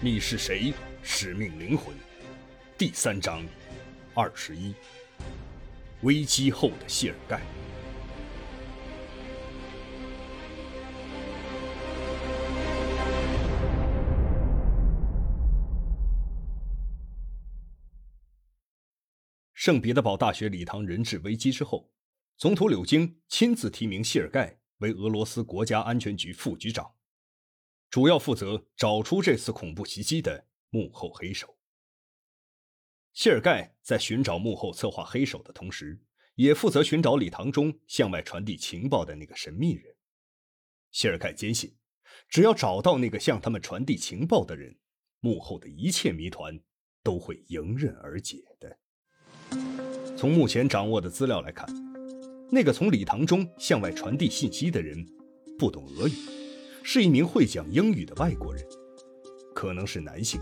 你是谁？使命灵魂，第三章，二十一。危机后的谢尔盖。圣彼得堡大学礼堂人质危机之后，总统柳京亲自提名谢尔盖为俄罗斯国家安全局副局长，主要负责找出这次恐怖袭击的幕后黑手。谢尔盖在寻找幕后策划黑手的同时，也负责寻找礼堂中向外传递情报的那个神秘人。谢尔盖坚信，只要找到那个向他们传递情报的人，幕后的一切谜团都会迎刃而解的。从目前掌握的资料来看，那个从礼堂中向外传递信息的人不懂俄语，是一名会讲英语的外国人，可能是男性。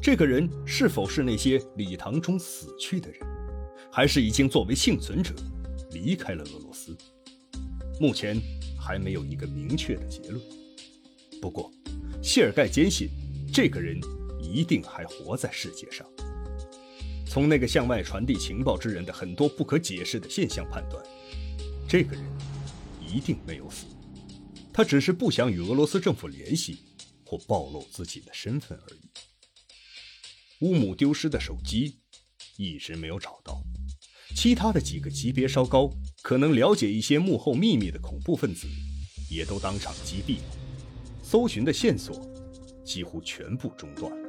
这个人是否是那些礼堂中死去的人，还是已经作为幸存者离开了俄罗斯？目前还没有一个明确的结论。不过，谢尔盖坚信，这个人一定还活在世界上。从那个向外传递情报之人的很多不可解释的现象判断，这个人一定没有死，他只是不想与俄罗斯政府联系或暴露自己的身份而已。乌姆丢失的手机一直没有找到，其他的几个级别稍高、可能了解一些幕后秘密的恐怖分子也都当场击毙，搜寻的线索几乎全部中断了。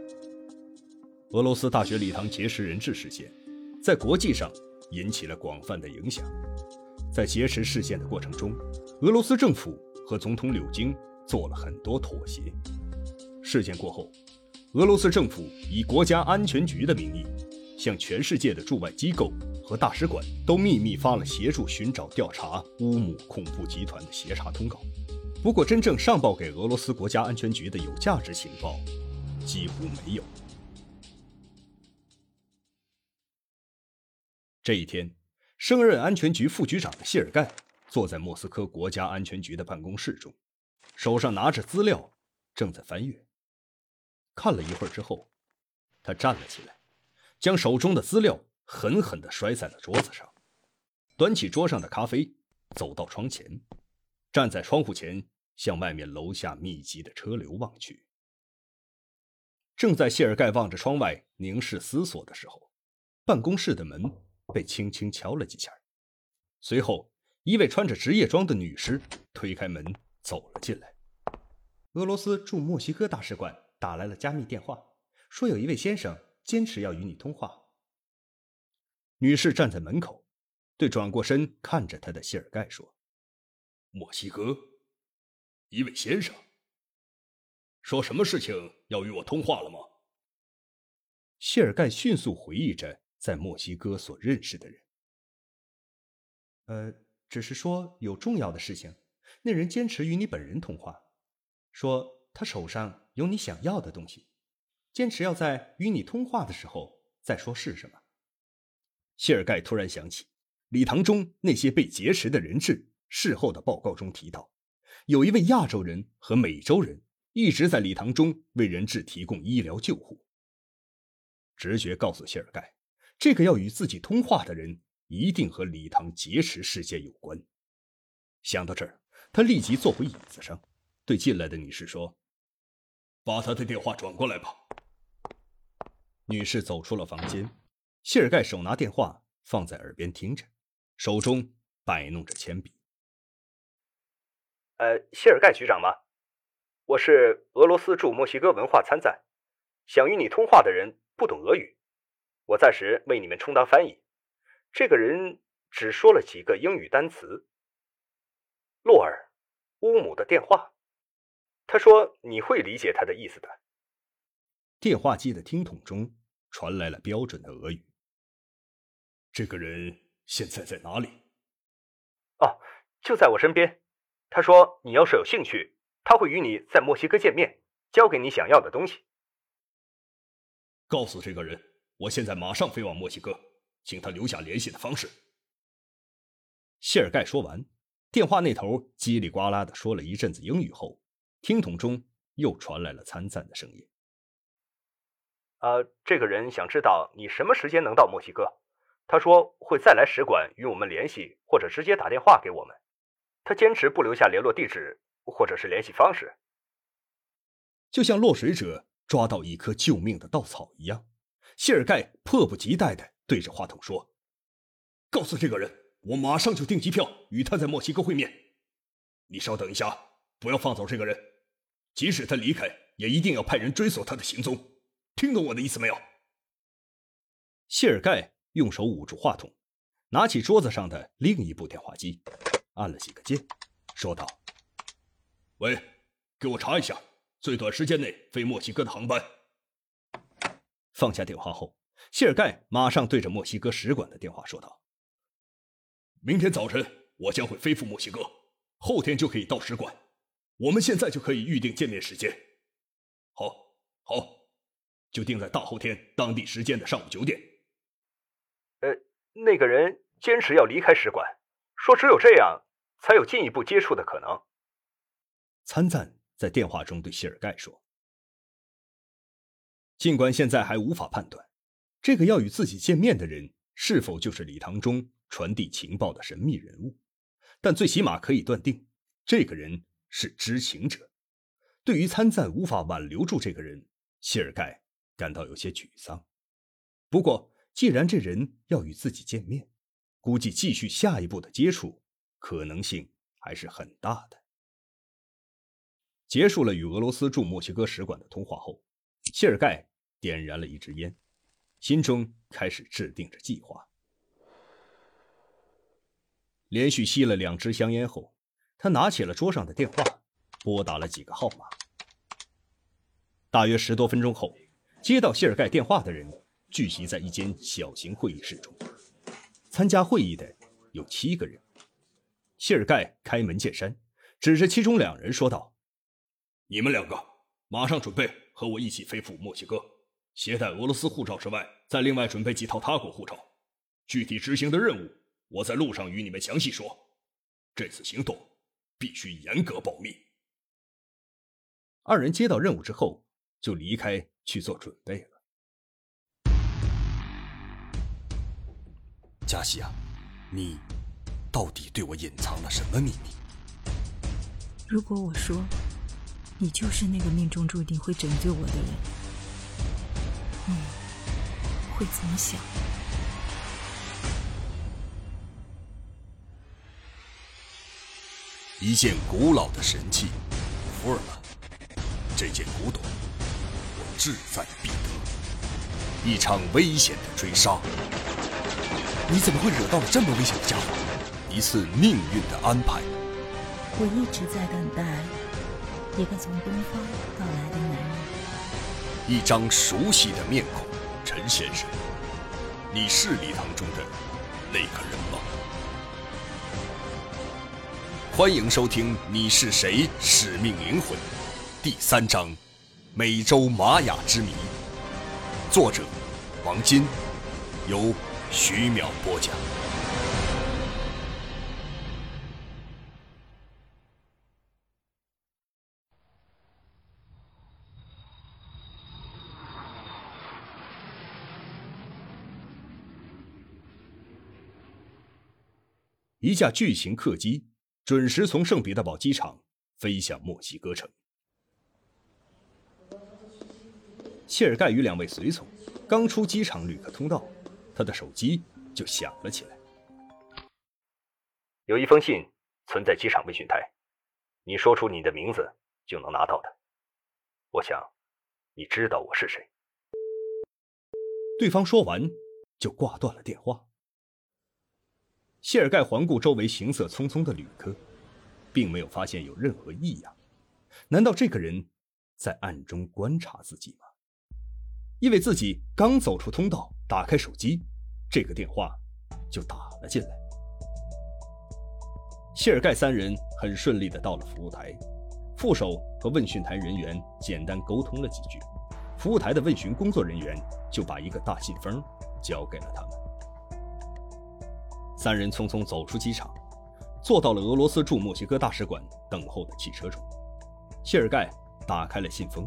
俄罗斯大学礼堂劫持人质事件，在国际上引起了广泛的影响。在劫持事件的过程中，俄罗斯政府和总统柳京做了很多妥协。事件过后，俄罗斯政府以国家安全局的名义，向全世界的驻外机构和大使馆都秘密发了协助寻找调查乌姆恐怖集团的协查通告。不过，真正上报给俄罗斯国家安全局的有价值情报，几乎没有。这一天，升任安全局副局长的谢尔盖坐在莫斯科国家安全局的办公室中，手上拿着资料，正在翻阅。看了一会儿之后，他站了起来，将手中的资料狠狠地摔在了桌子上，端起桌上的咖啡，走到窗前，站在窗户前，向外面楼下密集的车流望去。正在谢尔盖望着窗外凝视思索的时候，办公室的门。被轻轻敲了几下，随后一位穿着职业装的女士推开门走了进来。俄罗斯驻墨西哥大使馆打来了加密电话，说有一位先生坚持要与你通话。女士站在门口，对转过身看着他的谢尔盖说：“墨西哥，一位先生，说什么事情要与我通话了吗？”谢尔盖迅速回忆着。在墨西哥所认识的人，呃，只是说有重要的事情，那人坚持与你本人通话，说他手上有你想要的东西，坚持要在与你通话的时候再说是什么。谢尔盖突然想起礼堂中那些被劫持的人质事后的报告中提到，有一位亚洲人和美洲人一直在礼堂中为人质提供医疗救护。直觉告诉谢尔盖。这个要与自己通话的人一定和礼堂劫持事件有关。想到这儿，他立即坐回椅子上，对进来的女士说：“把他的电话转过来吧。”女士走出了房间，谢尔盖手拿电话放在耳边听着，手中摆弄着铅笔。“呃，谢尔盖局长吗？我是俄罗斯驻墨西哥文化参赞，想与你通话的人不懂俄语。”我暂时为你们充当翻译。这个人只说了几个英语单词。洛尔，乌姆的电话。他说你会理解他的意思的。电话机的听筒中传来了标准的俄语。这个人现在在哪里？哦，就在我身边。他说你要是有兴趣，他会与你在墨西哥见面，交给你想要的东西。告诉这个人。我现在马上飞往墨西哥，请他留下联系的方式。谢尔盖说完，电话那头叽里呱啦的说了一阵子英语后，听筒中又传来了参赞的声音。呃，这个人想知道你什么时间能到墨西哥。他说会再来使馆与我们联系，或者直接打电话给我们。他坚持不留下联络地址或者是联系方式，就像落水者抓到一棵救命的稻草一样。谢尔盖迫不及待的对着话筒说：“告诉这个人，我马上就订机票与他在墨西哥会面。你稍等一下，不要放走这个人，即使他离开，也一定要派人追索他的行踪。”听懂我的意思没有？谢尔盖用手捂住话筒，拿起桌子上的另一部电话机，按了几个键，说道：“喂，给我查一下最短时间内飞墨西哥的航班。”放下电话后，谢尔盖马上对着墨西哥使馆的电话说道：“明天早晨我将会飞赴墨西哥，后天就可以到使馆。我们现在就可以预定见面时间。好，好。”就定在大后天当地时间的上午九点。呃，那个人坚持要离开使馆，说只有这样才有进一步接触的可能。参赞在电话中对谢尔盖说：“尽管现在还无法判断，这个要与自己见面的人是否就是礼堂中传递情报的神秘人物，但最起码可以断定，这个人是知情者。对于参赞无法挽留住这个人，谢尔盖。”感到有些沮丧，不过既然这人要与自己见面，估计继续下一步的接触可能性还是很大的。结束了与俄罗斯驻墨西哥使馆的通话后，谢尔盖点燃了一支烟，心中开始制定着计划。连续吸了两支香烟后，他拿起了桌上的电话，拨打了几个号码。大约十多分钟后。接到谢尔盖电话的人聚集在一间小型会议室中，参加会议的有七个人。谢尔盖开门见山，指着其中两人说道：“你们两个马上准备和我一起飞赴墨西哥，携带俄罗斯护照之外，再另外准备几套他国护照。具体执行的任务，我在路上与你们详细说。这次行动必须严格保密。”二人接到任务之后，就离开。去做准备了，加西亚，你到底对我隐藏了什么秘密？如果我说你就是那个命中注定会拯救我的人，会怎么想？一件古老的神器，福尔曼，这件古董。我志在必得，一场危险的追杀。你怎么会惹到了这么危险的家伙？一次命运的安排。我一直在等待一个从东方到来的男人。一张熟悉的面孔，先生，你是礼堂中的那个人吗？欢迎收听《你是谁？使命灵魂》第三章。美洲玛雅之谜，作者王金，由徐淼播讲。一架巨型客机准时从圣彼得堡机场飞向墨西哥城。谢尔盖与两位随从刚出机场旅客通道，他的手机就响了起来。有一封信存在机场问询台，你说出你的名字就能拿到的。我想，你知道我是谁。对方说完就挂断了电话。谢尔盖环顾周围行色匆匆的旅客，并没有发现有任何异样。难道这个人在暗中观察自己吗？因为自己刚走出通道，打开手机，这个电话就打了进来。谢尔盖三人很顺利的到了服务台，副手和问询台人员简单沟通了几句，服务台的问询工作人员就把一个大信封交给了他们。三人匆匆走出机场，坐到了俄罗斯驻墨西哥大使馆等候的汽车中。谢尔盖打开了信封。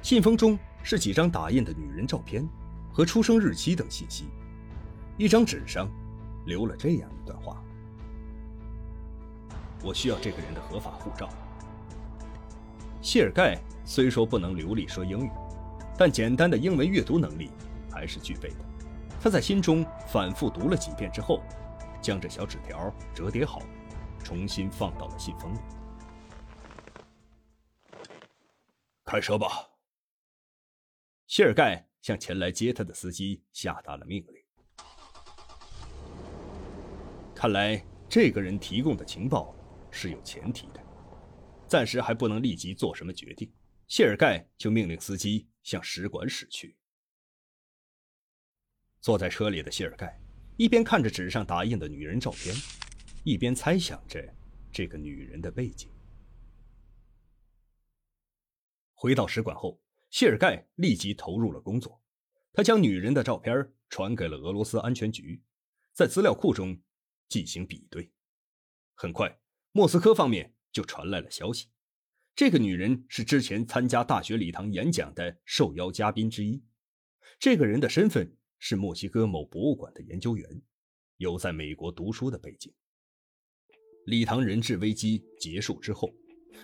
信封中是几张打印的女人照片和出生日期等信息。一张纸上留了这样一段话：“我需要这个人的合法护照。”谢尔盖虽说不能流利说英语，但简单的英文阅读能力还是具备的。他在心中反复读了几遍之后，将这小纸条折叠好，重新放到了信封里。开车吧。谢尔盖向前来接他的司机下达了命令。看来这个人提供的情报是有前提的。暂时还不能立即做什么决定，谢尔盖就命令司机向使馆驶去。坐在车里的谢尔盖一边看着纸上打印的女人照片，一边猜想着这个女人的背景。回到使馆后，谢尔盖立即投入了工作，他将女人的照片传给了俄罗斯安全局，在资料库中进行比对。很快，莫斯科方面。就传来了消息，这个女人是之前参加大学礼堂演讲的受邀嘉宾之一。这个人的身份是墨西哥某博物馆的研究员，有在美国读书的背景。礼堂人质危机结束之后，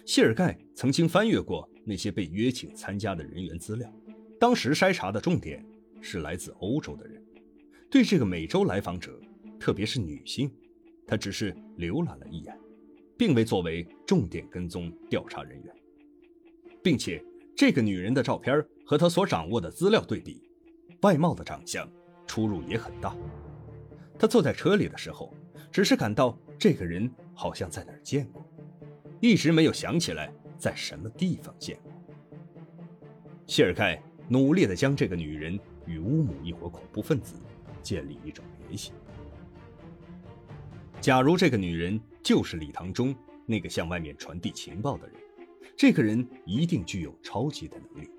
谢尔盖曾经翻阅过那些被约请参加的人员资料，当时筛查的重点是来自欧洲的人。对这个美洲来访者，特别是女性，他只是浏览了一眼。并未作为重点跟踪调查人员，并且这个女人的照片和他所掌握的资料对比，外貌的长相出入也很大。他坐在车里的时候，只是感到这个人好像在哪儿见过，一直没有想起来在什么地方见过。谢尔盖努力地将这个女人与乌姆一伙恐怖分子建立一种联系。假如这个女人。就是礼堂中那个向外面传递情报的人，这个人一定具有超级的能力，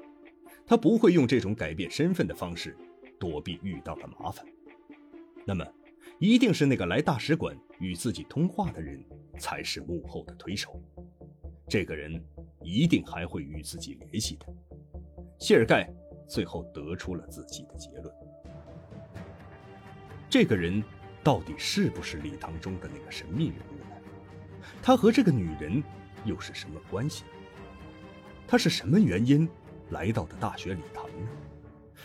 他不会用这种改变身份的方式躲避遇到的麻烦。那么，一定是那个来大使馆与自己通话的人才是幕后的推手。这个人一定还会与自己联系的。谢尔盖最后得出了自己的结论：这个人到底是不是礼堂中的那个神秘人物呢？他和这个女人又是什么关系？他是什么原因来到的大学礼堂呢？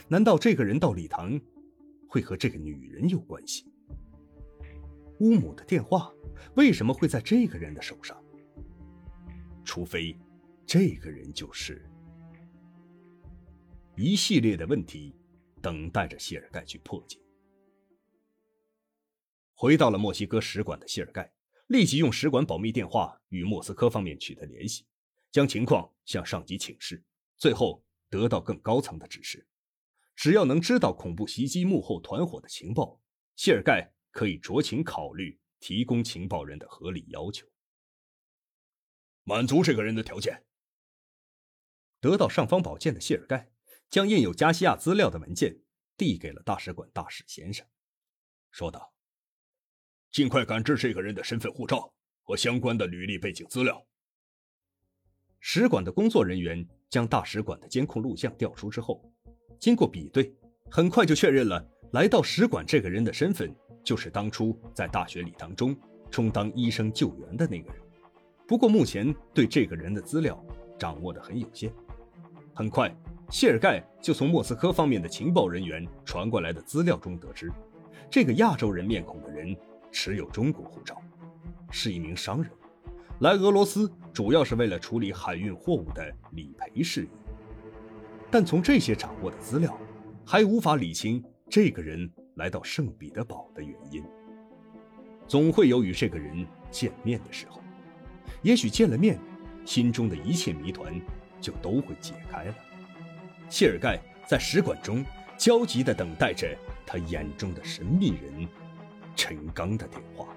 难道这个人到礼堂会和这个女人有关系？乌姆的电话为什么会在这个人的手上？除非这个人就是一系列的问题，等待着谢尔盖去破解。回到了墨西哥使馆的谢尔盖。立即用使馆保密电话与莫斯科方面取得联系，将情况向上级请示，最后得到更高层的指示：只要能知道恐怖袭击幕后团伙的情报，谢尔盖可以酌情考虑提供情报人的合理要求，满足这个人的条件。得到尚方宝剑的谢尔盖将印有加西亚资料的文件递给了大使馆大使先生，说道。尽快赶制这个人的身份护照和相关的履历背景资料。使馆的工作人员将大使馆的监控录像调出之后，经过比对，很快就确认了来到使馆这个人的身份就是当初在大学礼堂中充当医生救援的那个人。不过目前对这个人的资料掌握的很有限。很快，谢尔盖就从莫斯科方面的情报人员传过来的资料中得知，这个亚洲人面孔的人。持有中国护照，是一名商人，来俄罗斯主要是为了处理海运货物的理赔事宜。但从这些掌握的资料，还无法理清这个人来到圣彼得堡的原因。总会有与这个人见面的时候，也许见了面，心中的一切谜团就都会解开了。谢尔盖在使馆中焦急地等待着他眼中的神秘人。陈刚的电话。